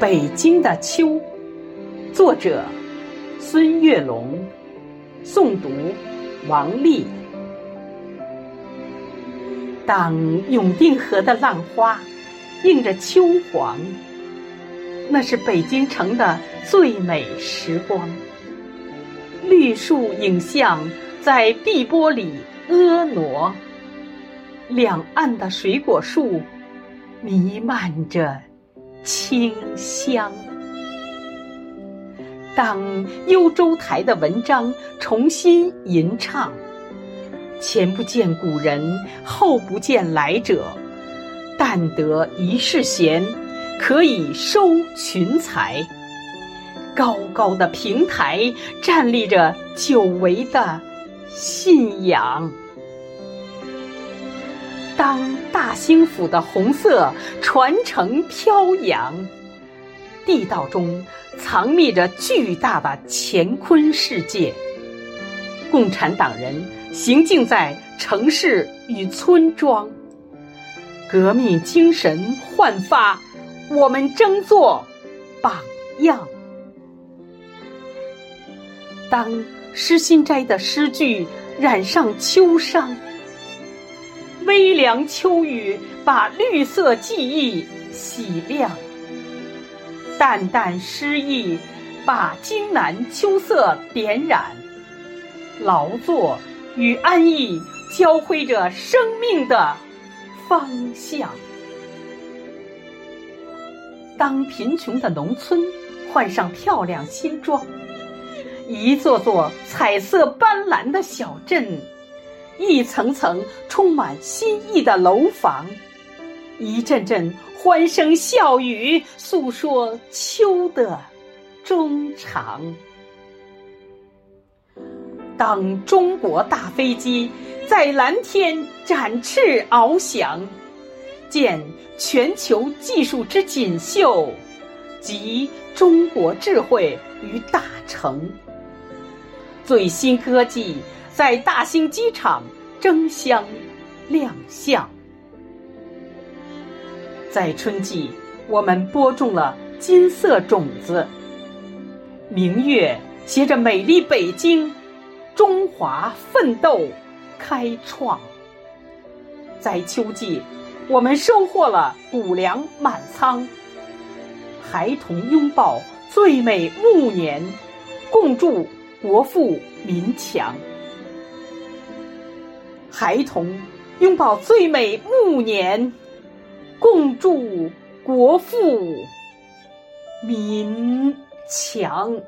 北京的秋，作者孙月龙，诵读王丽。当永定河的浪花映着秋黄，那是北京城的最美时光。绿树影像在碧波里婀娜，两岸的水果树弥漫着。清香。当幽州台的文章重新吟唱，前不见古人，后不见来者，但得一世闲，可以收群才。高高的平台站立着久违的信仰。当大兴府的红色传承飘扬，地道中藏匿着巨大的乾坤世界。共产党人行进在城市与村庄，革命精神焕发，我们争做榜样。当诗心斋的诗句染上秋殇。微凉秋雨，把绿色记忆洗亮；淡淡诗意，把荆南秋色点染。劳作与安逸交汇着生命的方向。当贫穷的农村换上漂亮新装，一座座彩色斑斓的小镇。一层层充满新意的楼房，一阵阵欢声笑语，诉说秋的衷肠。当中国大飞机在蓝天展翅翱翔，见全球技术之锦绣，集中国智慧于大成，最新科技。在大兴机场争相亮相。在春季，我们播种了金色种子。明月携着美丽北京，中华奋斗开创。在秋季，我们收获了谷粮满仓。孩童拥抱最美暮年，共祝国富民强。孩童拥抱最美暮年，共祝国富民强。